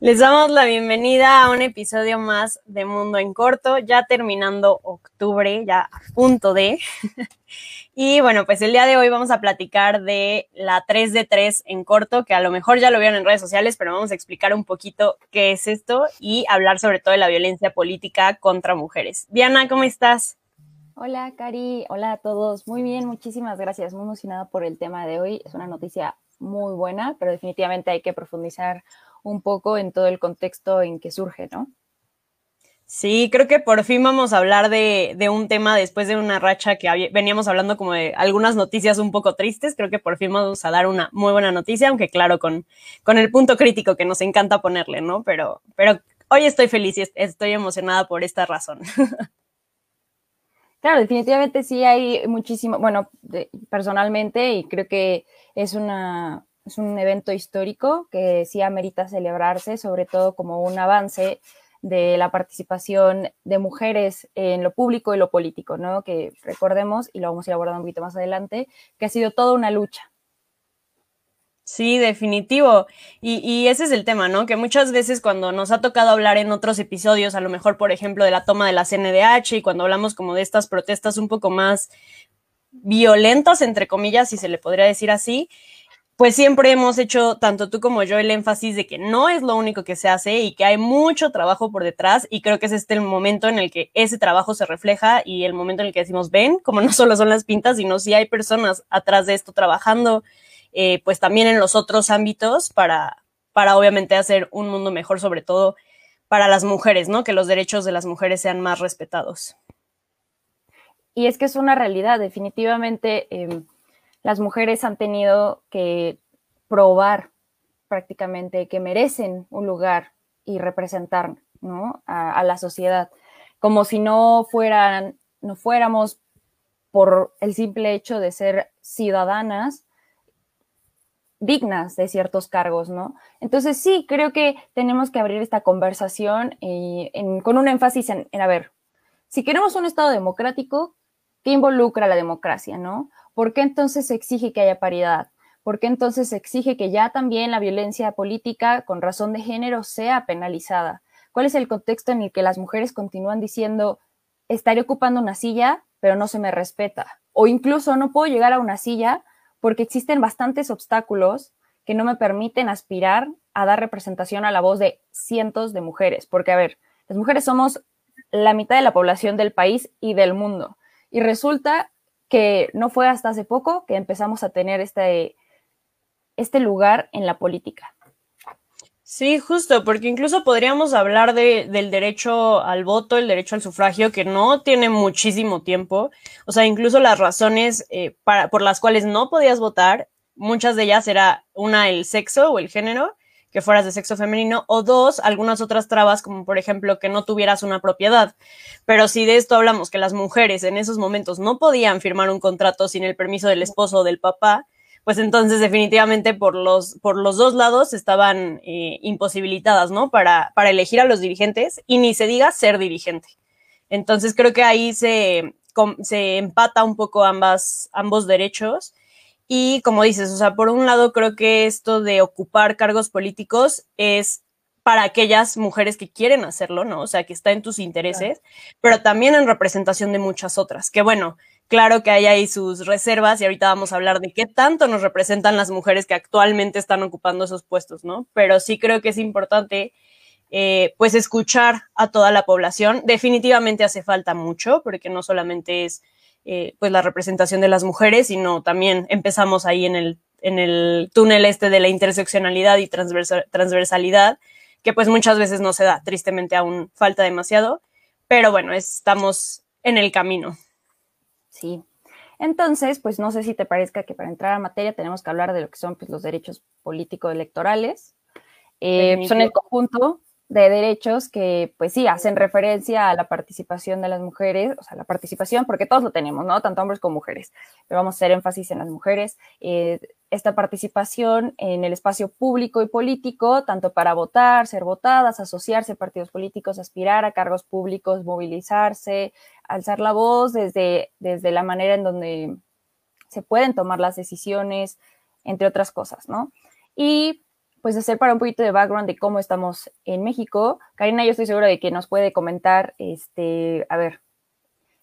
Les damos la bienvenida a un episodio más de Mundo en Corto, ya terminando octubre, ya a punto de. y bueno, pues el día de hoy vamos a platicar de la 3 de 3 en corto, que a lo mejor ya lo vieron en redes sociales, pero vamos a explicar un poquito qué es esto y hablar sobre todo de la violencia política contra mujeres. Diana, ¿cómo estás? Hola, Cari. Hola a todos. Muy bien, muchísimas gracias. Muy emocionada por el tema de hoy. Es una noticia muy buena, pero definitivamente hay que profundizar un poco en todo el contexto en que surge, ¿no? Sí, creo que por fin vamos a hablar de, un tema después de una racha que veníamos hablando como de algunas noticias un poco tristes. Creo que por fin vamos a dar una muy buena noticia, aunque claro, con, con el punto crítico que nos encanta ponerle, ¿no? Pero, pero hoy estoy feliz y estoy emocionada por esta razón. Claro, definitivamente sí hay muchísimo, bueno, personalmente, y creo que es una, es un evento histórico que sí amerita celebrarse, sobre todo como un avance de la participación de mujeres en lo público y lo político, ¿no? Que recordemos, y lo vamos a ir abordando un poquito más adelante, que ha sido toda una lucha. Sí, definitivo. Y, y, ese es el tema, ¿no? Que muchas veces cuando nos ha tocado hablar en otros episodios, a lo mejor, por ejemplo, de la toma de la CNDH y cuando hablamos como de estas protestas un poco más violentas, entre comillas, si se le podría decir así, pues siempre hemos hecho, tanto tú como yo, el énfasis de que no es lo único que se hace y que hay mucho trabajo por detrás y creo que es este el momento en el que ese trabajo se refleja y el momento en el que decimos, ven, como no solo son las pintas, sino si hay personas atrás de esto trabajando, eh, pues también en los otros ámbitos para, para obviamente hacer un mundo mejor, sobre todo para las mujeres, ¿no? Que los derechos de las mujeres sean más respetados. Y es que es una realidad, definitivamente. Eh las mujeres han tenido que probar prácticamente que merecen un lugar y representar a, la sociedad, como si no fueran, no fuéramos por el simple hecho de ser ciudadanas dignas de ciertos cargos, ¿no? Entonces sí, creo que tenemos que abrir esta conversación con un énfasis en, en, a ver, si queremos un Estado democrático, ¿qué involucra la democracia, no? ¿Por qué entonces se exige que haya paridad? ¿Por qué entonces se exige que ya también la violencia política con razón de género sea penalizada? ¿Cuál es el contexto en el que las mujeres continúan diciendo, estaré ocupando una silla, pero no se me respeta? O incluso no puedo llegar a una silla porque existen bastantes obstáculos que no me permiten aspirar a dar representación a la voz de cientos de mujeres. Porque, a ver, las mujeres somos la mitad de la población del país y del mundo. Y resulta que no fue hasta hace poco que empezamos a tener este, este lugar en la política. Sí, justo, porque incluso podríamos hablar de, del derecho al voto, el derecho al sufragio, que no tiene muchísimo tiempo. O sea, incluso las razones eh, para, por las cuales no podías votar, muchas de ellas era una, el sexo o el género, que fueras de sexo femenino, o dos, algunas otras trabas, como por ejemplo que no tuvieras una propiedad. Pero si de esto hablamos, que las mujeres en esos momentos no podían firmar un contrato sin el permiso del esposo o del papá, pues entonces definitivamente por los, por los dos lados estaban eh, imposibilitadas, ¿no? Para, para elegir a los dirigentes y ni se diga ser dirigente. Entonces creo que ahí se, se empata un poco ambas, ambos derechos y como dices, o sea, por un lado creo que esto de ocupar cargos políticos es para aquellas mujeres que quieren hacerlo, ¿no? O sea, que está en tus intereses, pero también en representación de muchas otras. Que bueno, claro que hay ahí sus reservas y ahorita vamos a hablar de qué tanto nos representan las mujeres que actualmente están ocupando esos puestos, ¿no? Pero sí creo que es importante, eh, pues, escuchar a toda la población. Definitivamente hace falta mucho, porque no solamente es eh, pues la representación de las mujeres, sino también empezamos ahí en el, en el túnel este de la interseccionalidad y transversalidad, que pues muchas veces no se da, tristemente aún falta demasiado, pero bueno, estamos en el camino. Sí. Entonces, pues no sé si te parezca que para entrar a materia tenemos que hablar de lo que son pues, los derechos políticos electorales. Eh, son el conjunto de derechos que, pues sí, hacen referencia a la participación de las mujeres, o sea, la participación, porque todos lo tenemos, ¿no? Tanto hombres como mujeres, pero vamos a hacer énfasis en las mujeres. Eh, esta participación en el espacio público y político, tanto para votar, ser votadas, asociarse a partidos políticos, aspirar a cargos públicos, movilizarse, alzar la voz desde, desde la manera en donde se pueden tomar las decisiones, entre otras cosas, ¿no? Y pues hacer para un poquito de background de cómo estamos en México. Karina, yo estoy segura de que nos puede comentar, este, a ver,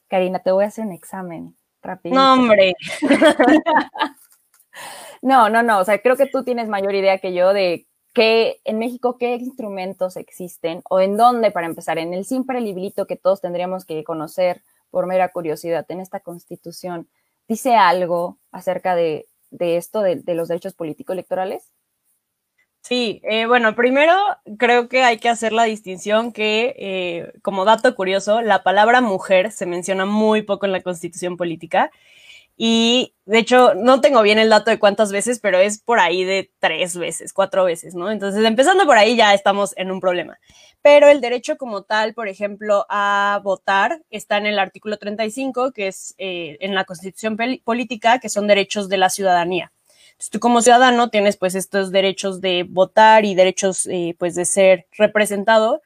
Karina, te voy a hacer un examen rápido. No, hombre. no, no, no, o sea, creo que tú tienes mayor idea que yo de qué en México qué instrumentos existen o en dónde para empezar, en el simple librito que todos tendríamos que conocer por mera curiosidad en esta constitución, dice algo acerca de, esto, de, de los derechos políticos electorales. Sí, eh, bueno, primero creo que hay que hacer la distinción que, eh, como dato curioso, la palabra mujer se menciona muy poco en la constitución política y, de hecho, no tengo bien el dato de cuántas veces, pero es por ahí de tres veces, cuatro veces, ¿no? Entonces, empezando por ahí ya estamos en un problema. Pero el derecho como tal, por ejemplo, a votar está en el artículo 35, que es eh, en la constitución política, que son derechos de la ciudadanía tú como ciudadano tienes pues estos derechos de votar y derechos eh, pues de ser representado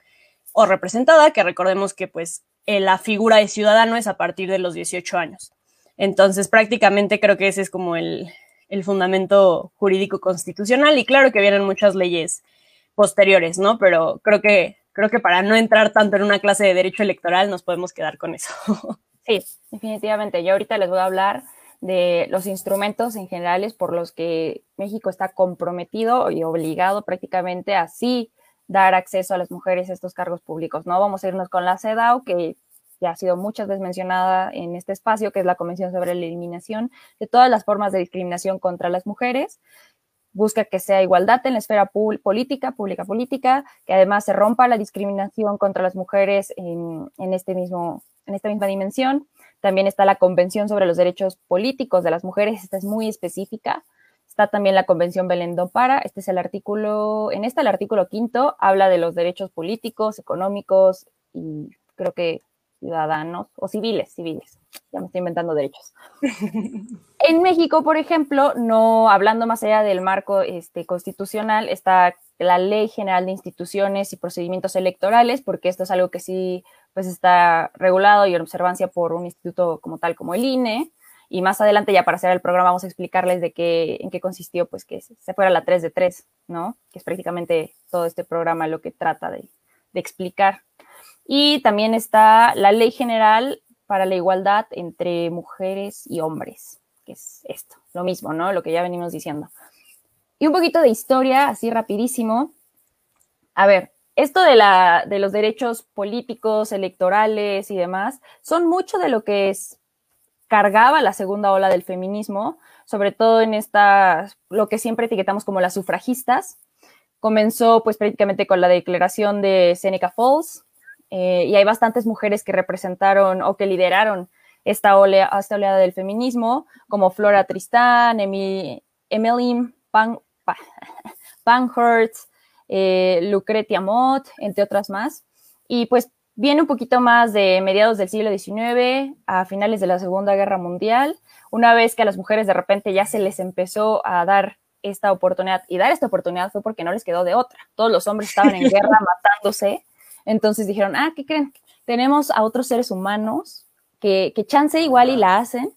o representada, que recordemos que pues eh, la figura de ciudadano es a partir de los 18 años. Entonces prácticamente creo que ese es como el, el fundamento jurídico constitucional y claro que vienen muchas leyes posteriores, ¿no? Pero creo que, creo que para no entrar tanto en una clase de derecho electoral nos podemos quedar con eso. Sí, definitivamente. Yo ahorita les voy a hablar de los instrumentos en generales por los que México está comprometido y obligado prácticamente a sí dar acceso a las mujeres a estos cargos públicos. No vamos a irnos con la CEDAW, que ya ha sido muchas veces mencionada en este espacio, que es la Convención sobre la Eliminación de todas las formas de discriminación contra las mujeres. Busca que sea igualdad en la esfera política, pública política, que además se rompa la discriminación contra las mujeres en, este mismo, en esta misma dimensión también está la Convención sobre los Derechos Políticos de las Mujeres, esta es muy específica. Está también la Convención Belén do Para, este es el artículo, en este el artículo quinto habla de los derechos políticos, económicos y creo que ciudadanos o civiles, civiles. Ya me estoy inventando derechos. en México, por ejemplo, no hablando más allá del marco este, constitucional, está la Ley General de Instituciones y Procedimientos Electorales, porque esto es algo que sí pues está regulado y en observancia por un instituto como tal como el INE. Y más adelante, ya para hacer el programa, vamos a explicarles de qué, en qué consistió, pues que se fuera la 3 de 3, ¿no? Que es prácticamente todo este programa lo que trata de, de explicar. Y también está la Ley General para la Igualdad entre Mujeres y Hombres, que es esto, lo mismo, ¿no? Lo que ya venimos diciendo. Y un poquito de historia, así rapidísimo. A ver, esto de, la, de los derechos políticos, electorales y demás, son mucho de lo que es, cargaba la segunda ola del feminismo, sobre todo en esta, lo que siempre etiquetamos como las sufragistas. Comenzó pues prácticamente con la declaración de Seneca Falls, eh, y hay bastantes mujeres que representaron o que lideraron esta, esta oleada del feminismo, como Flora Tristán, Emily, Emily Pan, Pankhurst, eh, Lucretia Mott, entre otras más. Y pues viene un poquito más de mediados del siglo XIX a finales de la Segunda Guerra Mundial, una vez que a las mujeres de repente ya se les empezó a dar esta oportunidad, y dar esta oportunidad fue porque no les quedó de otra. Todos los hombres estaban en guerra matándose, entonces dijeron, ah, ¿qué creen? Tenemos a otros seres humanos que, que chance igual y la hacen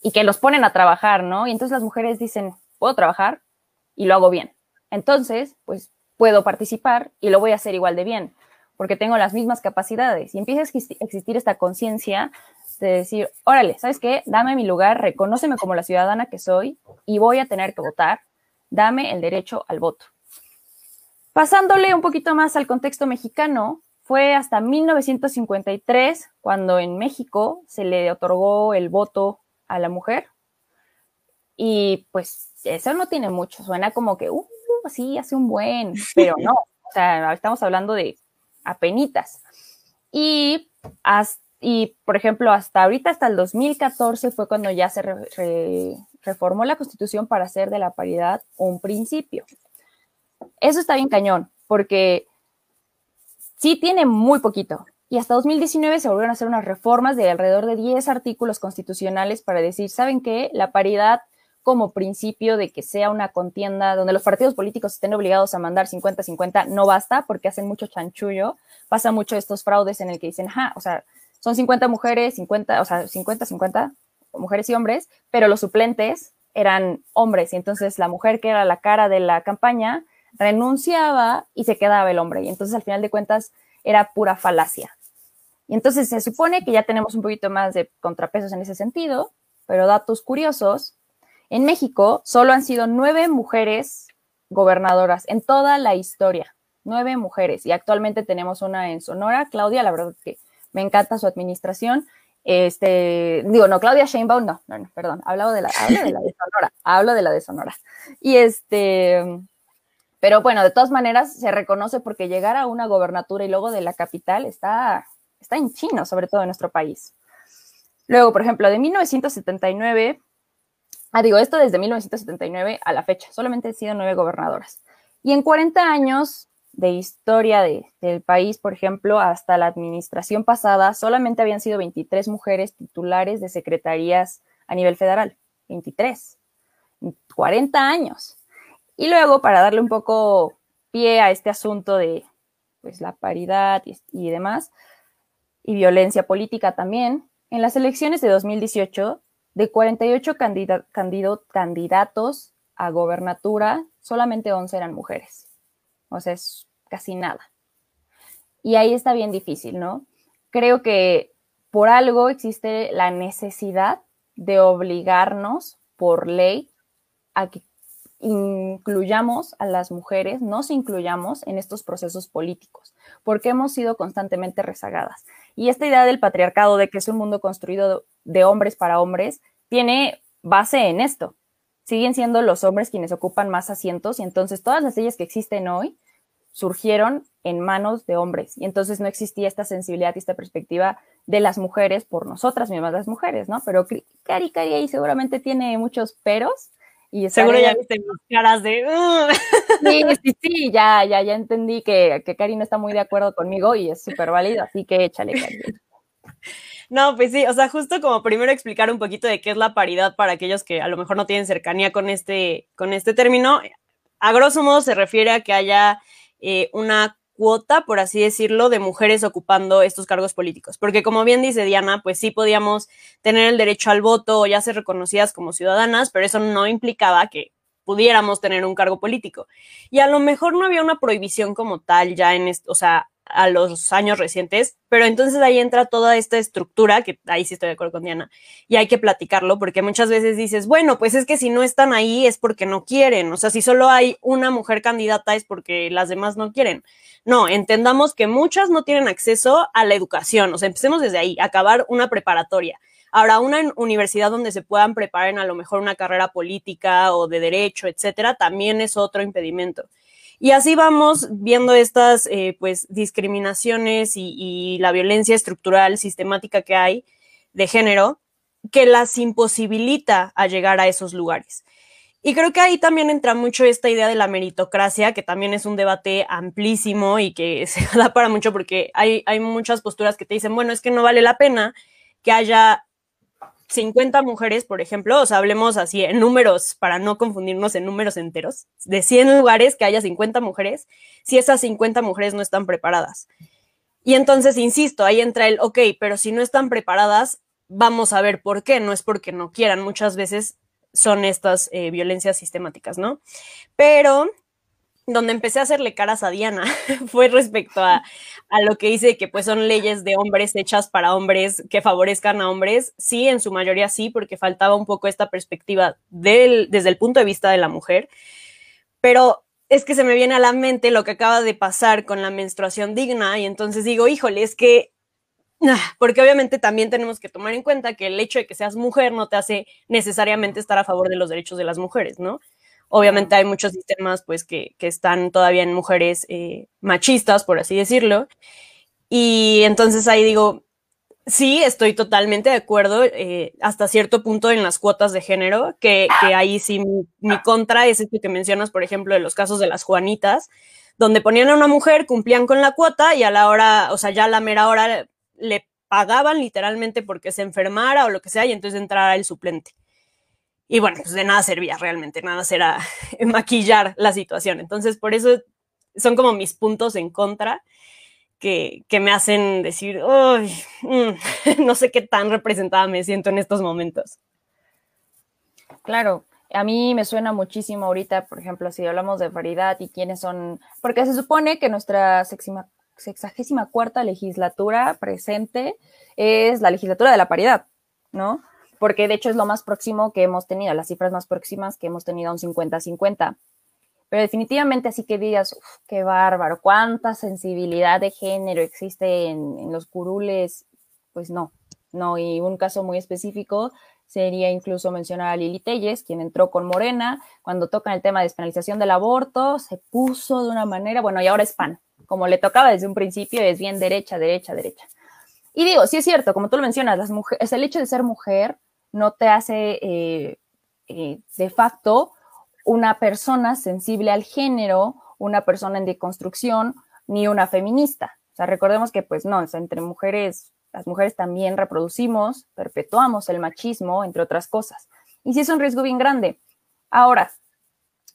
y que los ponen a trabajar, ¿no? Y entonces las mujeres dicen, puedo trabajar y lo hago bien. Entonces, pues puedo participar y lo voy a hacer igual de bien, porque tengo las mismas capacidades. Y empieza a existir esta conciencia de decir, órale, ¿sabes qué? Dame mi lugar, reconóceme como la ciudadana que soy y voy a tener que votar. Dame el derecho al voto. Pasándole un poquito más al contexto mexicano, fue hasta 1953 cuando en México se le otorgó el voto a la mujer. Y pues eso no tiene mucho, suena como que, uh, sí, hace un buen, pero no, o sea, estamos hablando de apenitas. Y, y, por ejemplo, hasta ahorita, hasta el 2014 fue cuando ya se reformó la constitución para hacer de la paridad un principio. Eso está bien cañón, porque sí tiene muy poquito. Y hasta 2019 se volvieron a hacer unas reformas de alrededor de 10 artículos constitucionales para decir, ¿saben qué? La paridad como principio de que sea una contienda donde los partidos políticos estén obligados a mandar 50-50 no basta porque hacen mucho chanchullo. Pasa mucho estos fraudes en el que dicen, ajá, o sea, son 50 mujeres, 50, o sea, 50-50 mujeres y hombres, pero los suplentes eran hombres y entonces la mujer que era la cara de la campaña renunciaba y se quedaba el hombre y entonces al final de cuentas era pura falacia. Y entonces se supone que ya tenemos un poquito más de contrapesos en ese sentido, pero datos curiosos, en México solo han sido nueve mujeres gobernadoras en toda la historia, nueve mujeres y actualmente tenemos una en Sonora, Claudia, la verdad que me encanta su administración, este, digo, no, Claudia Sheinbaum, no, no, no, perdón, hablo de la, hablo de la de Sonora, hablo de la de Sonora. Y este, pero bueno, de todas maneras se reconoce porque llegar a una gobernatura y luego de la capital está, está en chino, sobre todo en nuestro país. Luego, por ejemplo, de 1979, ah, digo, esto desde 1979 a la fecha, solamente han sido nueve gobernadoras. Y en 40 años de historia del país, por ejemplo, hasta la administración pasada, solamente habían sido 23 mujeres titulares de secretarías a nivel federal. 23. 40 años. Y luego, para darle un poco pie a este asunto de pues, la paridad y, demás, y violencia política también, en las elecciones de 2018, de 48 candidatos a gobernatura, solamente 11 eran mujeres. O sea, es casi nada. Y ahí está bien difícil, ¿no? Creo que por algo existe la necesidad de obligarnos por ley a que incluyamos a las mujeres, nos incluyamos en estos procesos políticos, porque hemos sido constantemente rezagadas. Y esta idea del patriarcado, de que es un mundo construido de hombres para hombres, tiene base en esto, siguen siendo los hombres quienes ocupan más asientos y entonces todas las leyes que existen hoy surgieron en manos de hombres y entonces no existía esta sensibilidad y esta perspectiva de las mujeres por nosotras mismas las mujeres, ¿no? Pero Cari Cari ahí seguramente tiene muchos peros y seguro ya viste caras de sí, sí, sí, ya, ya, ya entendí que, que Cari no está muy de acuerdo conmigo y es súper válido, así que échale Cari. No, pues sí, o sea, justo como primero explicar un poquito de qué es la paridad para aquellos que a lo mejor no tienen cercanía con este, con este término. A grosso modo se refiere a que haya eh, una cuota, por así decirlo, de mujeres ocupando estos cargos políticos. Porque como bien dice Diana, pues sí podíamos tener el derecho al voto o ya ser reconocidas como ciudadanas, pero eso no implicaba que pudiéramos tener un cargo político. Y a lo mejor no había una prohibición como tal ya en esto, o sea, a los años recientes, pero entonces ahí entra toda esta estructura, que ahí sí estoy de acuerdo con Diana, y hay que platicarlo, porque muchas veces dices, bueno, pues es que si no están ahí es porque no quieren, o sea, si solo hay una mujer candidata es porque las demás no quieren. No, entendamos que muchas no tienen acceso a la educación, o sea, empecemos desde ahí, acabar una preparatoria. Ahora, una universidad donde se puedan preparar en a lo mejor una carrera política o de derecho, etcétera, también es otro impedimento. Y así vamos viendo estas eh, pues discriminaciones y, la violencia estructural sistemática que hay de género que las imposibilita a llegar a esos lugares. Y creo que ahí también entra mucho esta idea de la meritocracia, que también es un debate amplísimo y que se da para mucho porque hay, hay muchas posturas que te dicen, bueno, es que no vale la pena que haya 50 mujeres, por ejemplo, o sea, hablemos así en números, para no confundirnos en números enteros, de 100 lugares que haya 50 mujeres, si esas 50 mujeres no están preparadas. Y entonces, insisto, ahí entra el, ok, pero si no están preparadas, vamos a ver por qué, no es porque no quieran, muchas veces son estas eh, violencias sistemáticas, ¿no? Pero donde empecé a hacerle caras a Diana fue respecto a, lo que dice que pues son leyes de hombres hechas para hombres que favorezcan a hombres. Sí, en su mayoría sí, porque faltaba un poco esta perspectiva desde el punto de vista de la mujer. Pero es que se me viene a la mente lo que acaba de pasar con la menstruación digna y entonces digo, híjole, es que, ah, porque obviamente también tenemos que tomar en cuenta que el hecho de que seas mujer no te hace necesariamente estar a favor de los derechos de las mujeres, ¿no? Obviamente hay muchos sistemas pues que, están todavía en mujeres eh, machistas, por así decirlo. Y entonces ahí digo, sí, estoy totalmente de acuerdo eh, hasta cierto punto en las cuotas de género, que, ahí sí mi, contra es esto que mencionas, por ejemplo, de los casos de las Juanitas, donde ponían a una mujer, cumplían con la cuota y a la hora, o sea, ya a la mera hora le pagaban literalmente porque se enfermara o lo que sea y entonces entrara el suplente. Y bueno, pues de nada servía realmente, nada será maquillar la situación. Entonces, por eso son como mis puntos en contra que, que me hacen decir, uy, mm, no sé qué tan representada me siento en estos momentos. Claro, a mí me suena muchísimo ahorita, por ejemplo, si hablamos de paridad y quiénes son, porque se supone que nuestra sexagésima cuarta legislatura presente es la legislatura de la paridad, ¿no? Porque de hecho es lo más próximo que hemos tenido, las cifras más próximas que hemos tenido a un 50-50. Pero definitivamente así que digas, qué bárbaro, cuánta sensibilidad de género existe en, en los curules, pues no, no, y un caso muy específico sería incluso mencionar a Lili Telles, quien entró con Morena, cuando tocan el tema de despenalización del aborto, se puso de una manera, bueno, y ahora es pan, como le tocaba desde un principio, es bien derecha, derecha, derecha. Y digo, sí es cierto, como tú lo mencionas, las mujeres, el hecho de ser mujer no te hace eh, eh, de facto una persona sensible al género, una persona en deconstrucción, ni una feminista. O sea, recordemos que pues no, entre mujeres las mujeres también reproducimos, perpetuamos el machismo, entre otras cosas. Y sí es un riesgo bien grande. Ahora,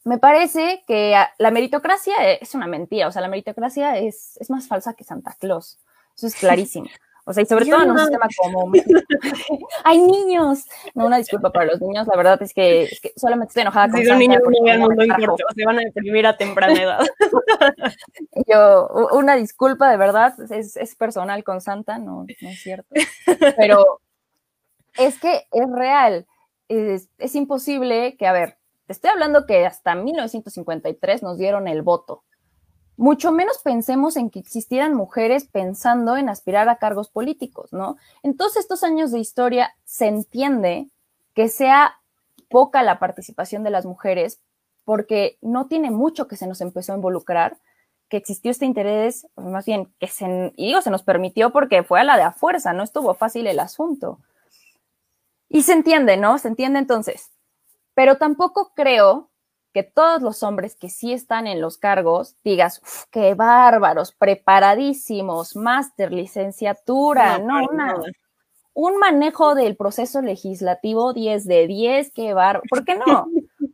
me parece que la meritocracia es una mentira, o sea, la meritocracia es, es más falsa que Santa Claus. Eso es clarísimo. O sea, y sobre todo en un sistema como ¡Hay niños! No, una disculpa para los niños, la verdad es que, solamente estoy enojada con un niño mundo se van a deprimir a temprana edad. Yo, una disculpa, de verdad, es, es personal con Santa, no, no es cierto. Pero es que es real. Es, es imposible que, a ver, te estoy hablando que hasta 1953 nos dieron el voto mucho menos pensemos en que existieran mujeres pensando en aspirar a cargos políticos, ¿no? En todos estos años de historia se entiende que sea poca la participación de las mujeres porque no tiene mucho que se nos empezó a involucrar, que existió este interés, pues, más bien que se, y digo, se nos permitió porque fue a la de a fuerza, no estuvo fácil el asunto. Y se entiende, ¿no? Se entiende entonces. Pero tampoco creo que todos los hombres que sí están en los cargos digas, qué bárbaros, preparadísimos, máster, licenciatura, no, un manejo del proceso legislativo 10 de 10, qué bárbaro, ¿por qué no?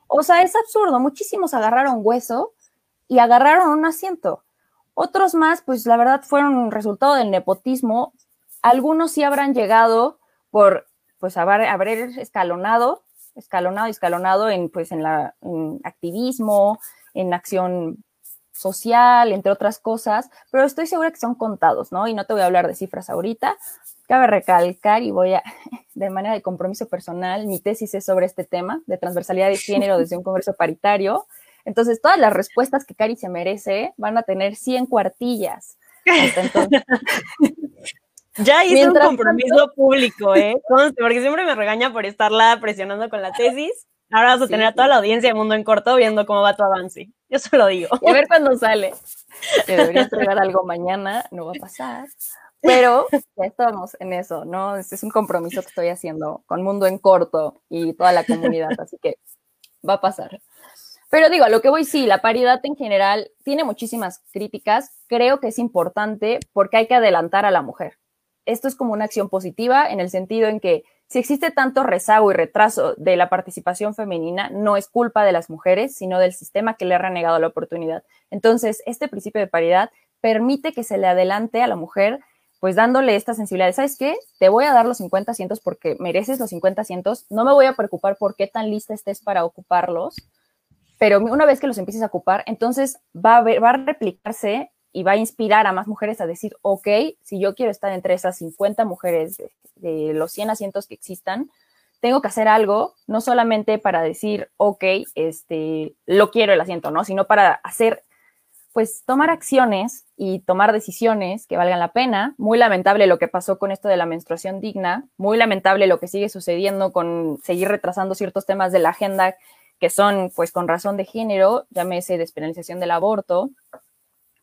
O sea, es absurdo, muchísimos agarraron hueso y agarraron un asiento. Otros más, pues la verdad fueron un resultado del nepotismo. Algunos sí habrán llegado por, pues, haber, haber escalonado escalonado y escalonado en, pues, en, la, activismo, en acción social, entre otras cosas, pero estoy segura que son contados, ¿no? Y no te voy a hablar de cifras ahorita. Cabe recalcar y voy a, de manera de compromiso personal, mi tesis es sobre este tema de transversalidad de género desde un congreso paritario. Entonces, todas las respuestas que Cari se merece van a tener 100 cuartillas. entonces, Ya hice un compromiso público, ¿eh? porque siempre me regaña por estarla presionando con la tesis. Ahora vas a tener a toda la audiencia de Mundo en Corto viendo cómo va tu avance. Yo se lo digo. Y a ver cuándo sale. Que debería entregar algo mañana, no va a pasar. Pero ya estamos en eso, ¿no? Este es un compromiso que estoy haciendo con Mundo en Corto y toda la comunidad, así que va a pasar. Pero digo, a lo que voy, sí, la paridad en general tiene muchísimas críticas. Creo que es importante porque hay que adelantar a la mujer esto es como una acción positiva en el sentido en que si existe tanto rezago y retraso de la participación femenina, no es culpa de las mujeres, sino del sistema que le ha renegado la oportunidad. Entonces, este principio de paridad permite que se le adelante a la mujer, pues dándole esta sensibilidad. ¿Sabes qué? Te voy a dar los 50 asientos porque mereces los 50 asientos. No me voy a preocupar por qué tan lista estés para ocuparlos, pero una vez que los empieces a ocupar, entonces va va a replicarse y va a inspirar a más mujeres a decir, ok, si yo quiero estar entre esas 50 mujeres de, los 100 asientos que existan, tengo que hacer algo, no solamente para decir, ok, este, lo quiero el asiento, ¿no? Sino para hacer, pues, tomar acciones y tomar decisiones que valgan la pena. Muy lamentable lo que pasó con esto de la menstruación digna, muy lamentable lo que sigue sucediendo con seguir retrasando ciertos temas de la agenda que son, pues, con razón de género, llámese despenalización del aborto,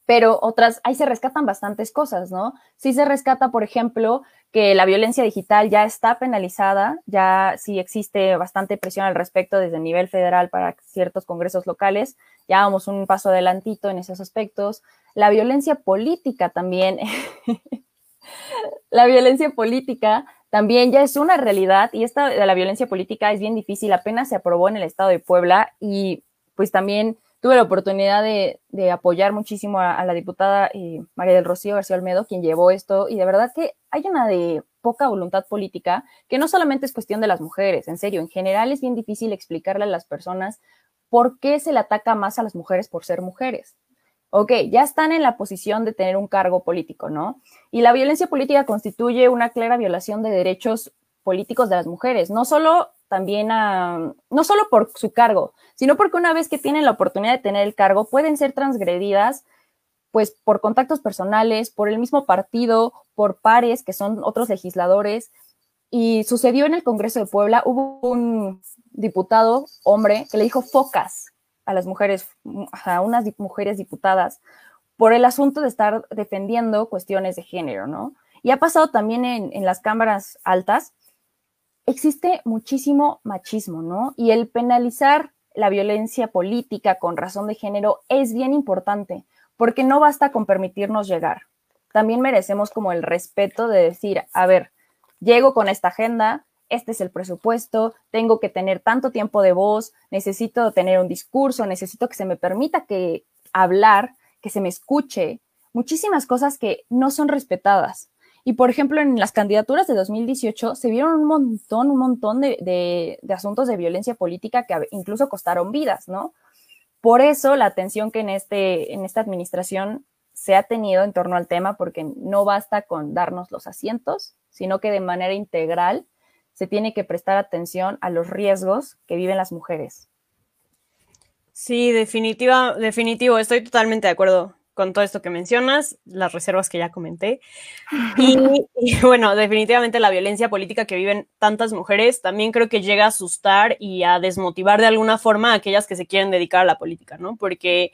pero otras, ahí se rescatan bastantes cosas, ¿no? Sí se rescata, por ejemplo, que la violencia digital ya está penalizada, ya sí existe bastante presión al respecto desde el nivel federal para ciertos congresos locales, ya vamos un paso adelantito en esos aspectos. La violencia política también, la violencia política también ya es una realidad y esta de la violencia política es bien difícil, apenas se aprobó en el estado de Puebla y pues también tuve la oportunidad de, apoyar muchísimo a, la diputada eh, María del Rocío García Olmedo, quien llevó esto, y de verdad que hay una de poca voluntad política, que no solamente es cuestión de las mujeres, en serio, en general es bien difícil explicarle a las personas por qué se le ataca más a las mujeres por ser mujeres. Ok, ya están en la posición de tener un cargo político, ¿no? Y la violencia política constituye una clara violación de derechos políticos de las mujeres, no solo también a, no solo por su cargo, sino porque una vez que tienen la oportunidad de tener el cargo, pueden ser transgredidas pues por contactos personales, por el mismo partido, por pares que son otros legisladores. Y sucedió en el Congreso de Puebla, hubo un diputado, hombre, que le dijo focas a las mujeres, a unas mujeres diputadas, por el asunto de estar defendiendo cuestiones de género, ¿no? Y ha pasado también en, en las cámaras altas, existe muchísimo machismo, ¿no? Y el penalizar la violencia política con razón de género es bien importante, porque no basta con permitirnos llegar. También merecemos como el respeto de decir, a ver, llego con esta agenda, este es el presupuesto, tengo que tener tanto tiempo de voz, necesito tener un discurso, necesito que se me permita que hablar, que se me escuche, muchísimas cosas que no son respetadas. Y por ejemplo, en las candidaturas de 2018 se vieron un montón, un montón de, asuntos de violencia política que incluso costaron vidas, ¿no? Por eso la atención que en, este, en esta administración se ha tenido en torno al tema, porque no basta con darnos los asientos, sino que de manera integral se tiene que prestar atención a los riesgos que viven las mujeres. Sí, definitiva, definitivo, estoy totalmente de acuerdo con todo esto que mencionas, las reservas que ya comenté. Y, bueno, definitivamente la violencia política que viven tantas mujeres también creo que llega a asustar y a desmotivar de alguna forma a aquellas que se quieren dedicar a la política, ¿no? Porque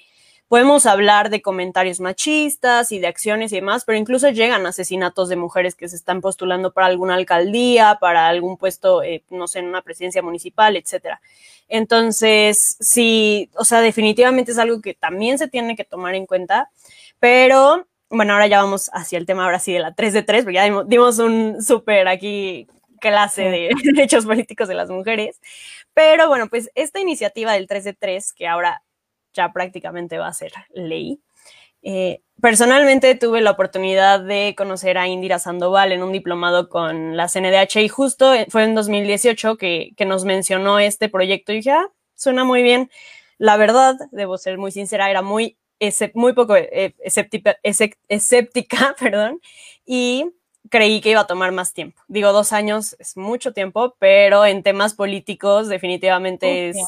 podemos hablar de comentarios machistas y de acciones y demás, pero incluso llegan asesinatos de mujeres que se están postulando para alguna alcaldía, para algún puesto, eh, no sé, en una presidencia municipal, etcétera. Entonces, sí, o sea, definitivamente es algo que también se tiene que tomar en cuenta, pero bueno, ahora ya vamos hacia el tema ahora sí de la 3 de 3, porque ya dimos, un súper aquí clase de derechos políticos de las mujeres. Pero bueno, pues esta iniciativa del 3 de 3, que ahora ya prácticamente va a ser ley. Eh, personalmente tuve la oportunidad de conocer a Indira Sandoval en un diplomado con la CNDH y justo fue en 2018 que, nos mencionó este proyecto y dije, ah, suena muy bien. La verdad, debo ser muy sincera, era muy, muy poco eh, escéptica, escéptica, perdón, y creí que iba a tomar más tiempo. Digo, dos años es mucho tiempo, pero en temas políticos definitivamente es,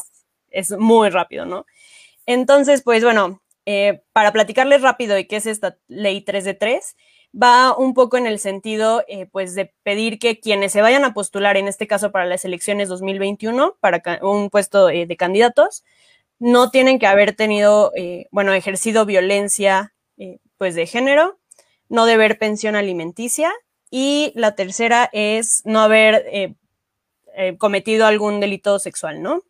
es muy rápido, ¿no? Entonces, pues bueno, eh, para platicarles rápido de qué es esta ley 3 de 3, va un poco en el sentido, eh, pues, de pedir que quienes se vayan a postular, en este caso para las elecciones 2021, para un puesto eh, de candidatos, no tienen que haber tenido, bueno, ejercido violencia, pues, de género, no deber pensión alimenticia y la tercera es no haber cometido algún delito sexual, ¿no?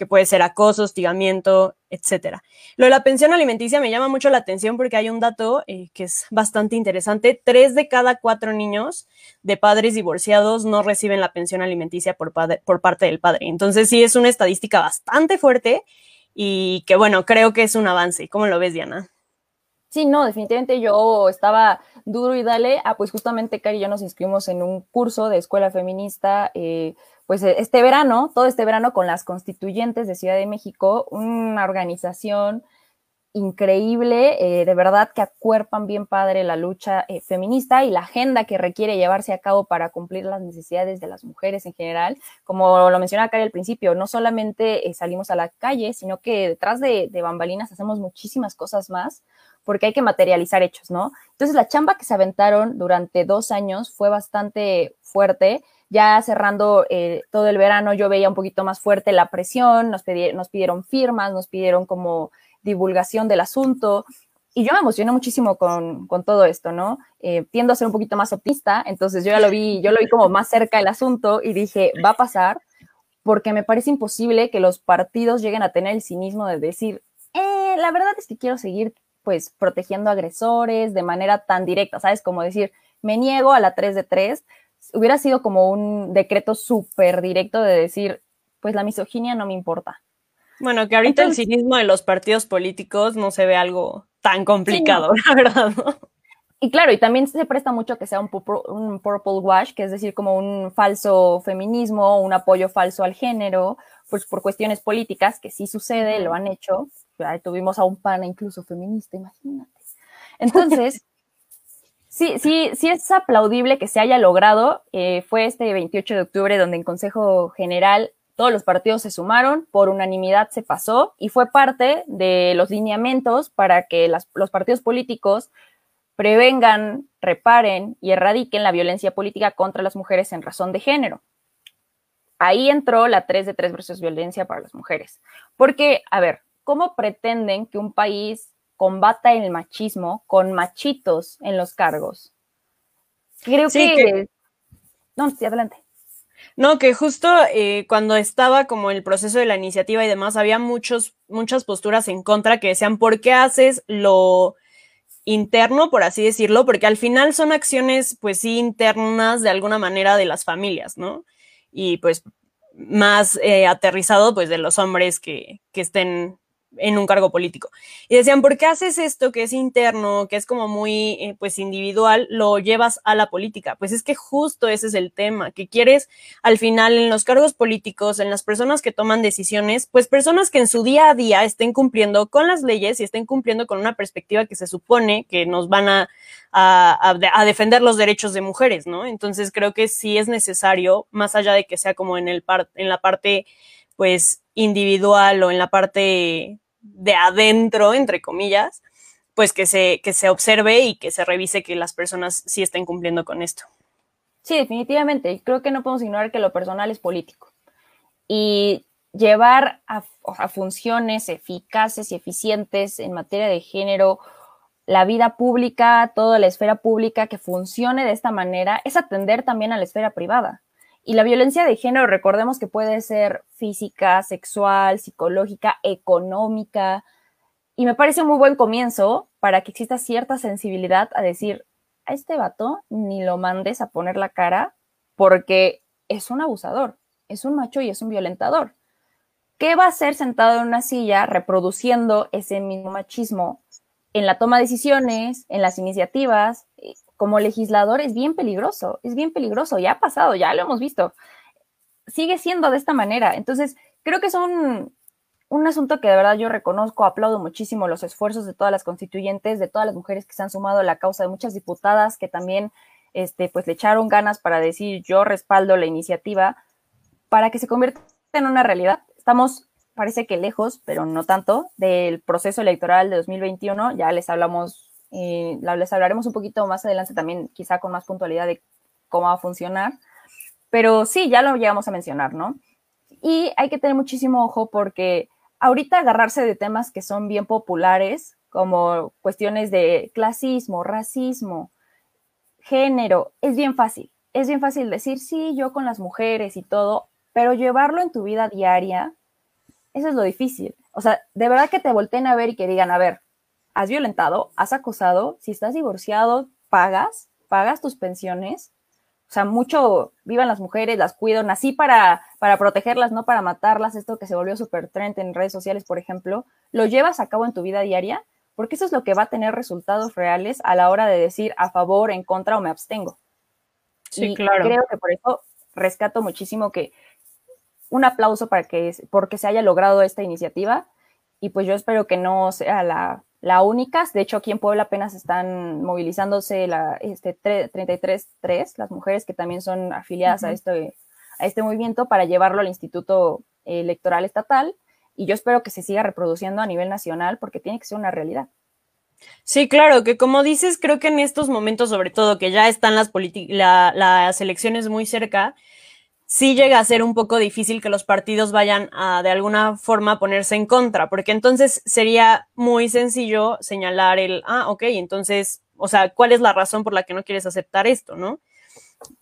que puede ser acoso, hostigamiento, etcétera. Lo de la pensión alimenticia me llama mucho la atención porque hay un dato eh, que es bastante interesante. Tres de cada cuatro niños de padres divorciados no reciben la pensión alimenticia por, por parte del padre. Entonces sí es una estadística bastante fuerte y que bueno, creo que es un avance. ¿Cómo lo ves, Diana? Sí, no, definitivamente yo estaba duro y dale. Ah, pues justamente Cari yo nos inscribimos en un curso de escuela feminista eh, pues eh, este verano, todo este verano con las constituyentes de Ciudad de México, una organización increíble, eh, de verdad que acuerpan bien padre la lucha eh, feminista y la agenda que requiere llevarse a cabo para cumplir las necesidades de las mujeres en general. Como lo mencionaba Cari al principio, no solamente salimos a la calle, sino que detrás de, de bambalinas hacemos muchísimas cosas más porque hay que materializar hechos, ¿no? Entonces la chamba que se aventaron durante dos años fue bastante fuerte ya cerrando eh, todo el verano yo veía un poquito más fuerte la presión, nos, nos pidieron firmas, nos pidieron como divulgación del asunto Y yo me emocioné muchísimo con, con todo esto, ¿no? Eh, tiendo a ser un poquito más optimista, entonces yo ya lo vi, yo lo vi como más cerca del asunto y dije, va a pasar, porque me parece imposible que los partidos lleguen a tener el cinismo de decir, eh, la verdad es que quiero seguir pues protegiendo agresores de manera tan directa, ¿sabes? Como decir, me niego a la 3 de 3, hubiera sido como un decreto súper directo de decir, pues la misoginia no me importa. Bueno, que ahorita el cinismo de los partidos políticos no se ve algo tan complicado, la verdad. Y claro, y también se presta mucho que sea un, un, purple wash, que es decir, como un falso feminismo, un apoyo falso al género, pues por cuestiones políticas, que sí sucede, lo han hecho. tuvimos a un pana incluso feminista, imagínate. Entonces, sí, sí, sí es aplaudible que se haya logrado. Eh, fue este 28 de octubre donde en Consejo General todos los partidos se sumaron, por unanimidad se pasó y fue parte de los lineamientos para que los partidos políticos prevengan, reparen y erradiquen la violencia política contra las mujeres en razón de género. Ahí entró la 3 de 3 versus violencia para las mujeres. Porque, a ver, ¿cómo pretenden que un país combata el machismo con machitos en los cargos? Creo que... que... No, sí, adelante. No, que justo eh, cuando estaba como el proceso de la iniciativa y demás, había muchos, muchas posturas en contra que decían, ¿por qué haces lo interno, por así decirlo? Porque al final son acciones, pues sí, internas de alguna manera de las familias, ¿no? Y pues más eh, aterrizado, pues de los hombres que, que estén en un cargo político. Y decían, ¿por qué haces esto que es interno, que es como muy, eh, pues, individual, lo llevas a la política? Pues es que justo ese es el tema, que quieres al final en los cargos políticos, en las personas que toman decisiones, pues personas que en su día a día estén cumpliendo con las leyes y estén cumpliendo con una perspectiva que se supone que nos van a, a, a defender los derechos de mujeres, ¿no? Entonces creo que sí es necesario, más allá de que sea como en, el par en la parte pues individual o en la parte de adentro, entre comillas, pues que se, que se observe y que se revise que las personas sí estén cumpliendo con esto. Sí, definitivamente. Creo que no podemos ignorar que lo personal es político. Y llevar a, a, funciones eficaces y eficientes en materia de género, la vida pública, toda la esfera pública que funcione de esta manera, es atender también a la esfera privada. Y la violencia de género, recordemos que puede ser física, sexual, psicológica, económica. Y me parece un muy buen comienzo para que exista cierta sensibilidad a decir, a este vato ni lo mandes a poner la cara porque es un abusador, es un macho y es un violentador. ¿Qué va a hacer sentado en una silla reproduciendo ese mismo machismo en la toma de decisiones, en las iniciativas, como legislador es bien peligroso, es bien peligroso, ya ha pasado, ya lo hemos visto. Sigue siendo de esta manera. Entonces, creo que es un, un asunto que de verdad yo reconozco, aplaudo muchísimo los esfuerzos de todas las constituyentes, de todas las mujeres que se han sumado a la causa, de muchas diputadas que también este, pues le echaron ganas para decir yo respaldo la iniciativa para que se convierta en una realidad. Estamos, parece que lejos, pero no tanto, del proceso electoral de 2021. Ya les hablamos eh, les hablaremos un poquito más adelante también, quizá con más puntualidad de cómo va a funcionar. Pero sí, ya lo llegamos a mencionar, ¿no? Y hay que tener muchísimo ojo porque ahorita agarrarse de temas que son bien populares, como cuestiones de clasismo, racismo, género, es bien fácil. Es bien fácil decir, sí, yo con las mujeres y todo, pero llevarlo en tu vida diaria, eso es lo difícil. O sea, de verdad que te volteen a ver y que digan, a ver, has violentado, has acosado, si estás divorciado, pagas, pagas tus pensiones. O sea, mucho vivan las mujeres, las cuido, nací para, para protegerlas, no para matarlas, esto que se volvió súper trend en redes sociales, por ejemplo, lo llevas a cabo en tu vida diaria, porque eso es lo que va a tener resultados reales a la hora de decir a favor, en contra o me abstengo. Sí, claro. Creo que por eso rescato muchísimo que un aplauso para que porque se haya logrado esta iniciativa y pues yo espero que no sea la la única. De hecho, aquí en Puebla apenas están movilizándose la este, 33.3, las mujeres que también son afiliadas a, este, a este movimiento para llevarlo al Instituto Electoral Estatal. Y yo espero que se siga reproduciendo a nivel nacional porque tiene que ser una realidad. Sí, claro, que como dices, creo que en estos momentos, sobre todo que ya están las, las elecciones muy cerca, sí llega a ser un poco difícil que los partidos vayan a de alguna forma ponerse en contra, porque entonces sería muy sencillo señalar el, ah, ok, entonces, o sea, ¿cuál es la razón por la que no quieres aceptar esto, no?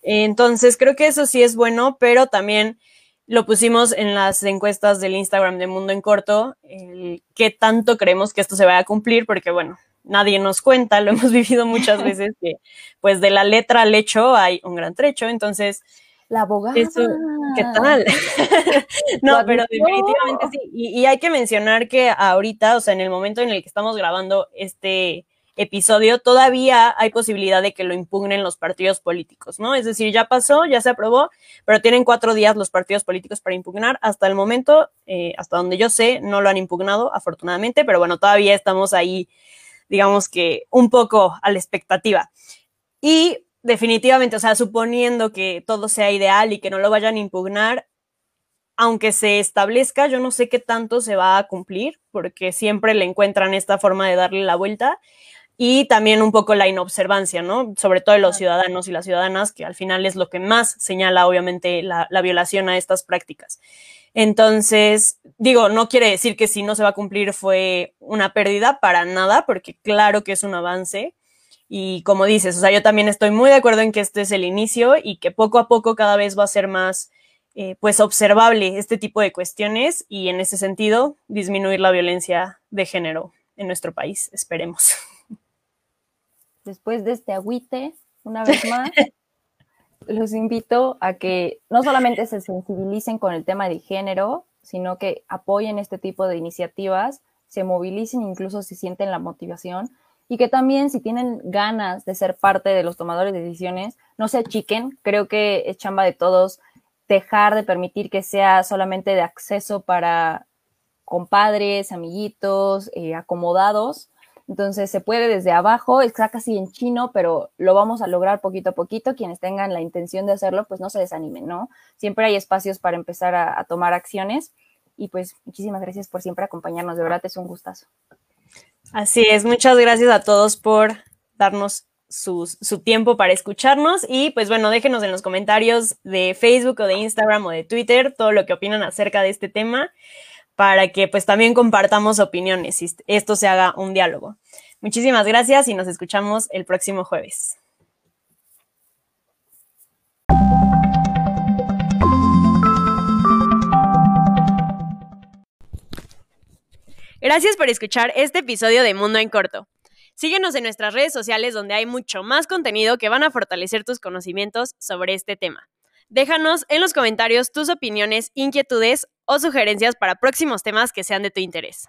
Entonces, creo que eso sí es bueno, pero también lo pusimos en las encuestas del Instagram de Mundo en Corto, el qué tanto creemos que esto se vaya a cumplir, porque bueno, nadie nos cuenta, lo hemos vivido muchas veces, que pues de la letra al hecho hay un gran trecho, entonces la abogada. ¿Qué tal? no, pero definitivamente sí. Y, hay que mencionar que ahorita, o sea, en el momento en el que estamos grabando este episodio, todavía hay posibilidad de que lo impugnen los partidos políticos, ¿no? Es decir, ya pasó, ya se aprobó, pero tienen cuatro días los partidos políticos para impugnar. Hasta el momento, eh, hasta donde yo sé, no lo han impugnado, afortunadamente, pero bueno, todavía estamos ahí, digamos que un poco a la expectativa. Y definitivamente, o sea, suponiendo que todo sea ideal y que no lo vayan a impugnar, aunque se establezca, yo no sé qué tanto se va a cumplir, porque siempre le encuentran esta forma de darle la vuelta y también un poco la inobservancia, ¿no? Sobre todo de los ciudadanos y las ciudadanas, que al final es lo que más señala, obviamente, la, la violación a estas prácticas. Entonces, digo, no quiere decir que si no se va a cumplir fue una pérdida para nada, porque claro que es un avance, y como dices, o sea, yo también estoy muy de acuerdo en que este es el inicio y que poco a poco cada vez va a ser más, eh, pues, observable este tipo de cuestiones y en ese sentido disminuir la violencia de género en nuestro país, esperemos. Después de este agüite, una vez más, los invito a que no solamente se sensibilicen con el tema de género, sino que apoyen este tipo de iniciativas, se movilicen, incluso si sienten la motivación y que también si tienen ganas de ser parte de los tomadores de decisiones, no se achiquen. Creo que es chamba de todos dejar de permitir que sea solamente de acceso para compadres, amiguitos, eh, acomodados. Entonces se puede desde abajo, está casi en chino, pero lo vamos a lograr poquito a poquito. Quienes tengan la intención de hacerlo, pues no se desanimen, ¿no? Siempre hay espacios para empezar a, a tomar acciones. Y pues muchísimas gracias por siempre acompañarnos. De verdad es un gustazo. Así es, muchas gracias a todos por darnos su, tiempo para escucharnos y pues bueno, déjenos en los comentarios de Facebook o de Instagram o de Twitter todo lo que opinan acerca de este tema para que pues también compartamos opiniones y esto se haga un diálogo. Muchísimas gracias y nos escuchamos el próximo jueves. Gracias por escuchar este episodio de Mundo en Corto. Síguenos en nuestras redes sociales donde hay mucho más contenido que van a fortalecer tus conocimientos sobre este tema. Déjanos en los comentarios tus opiniones, inquietudes o sugerencias para próximos temas que sean de tu interés.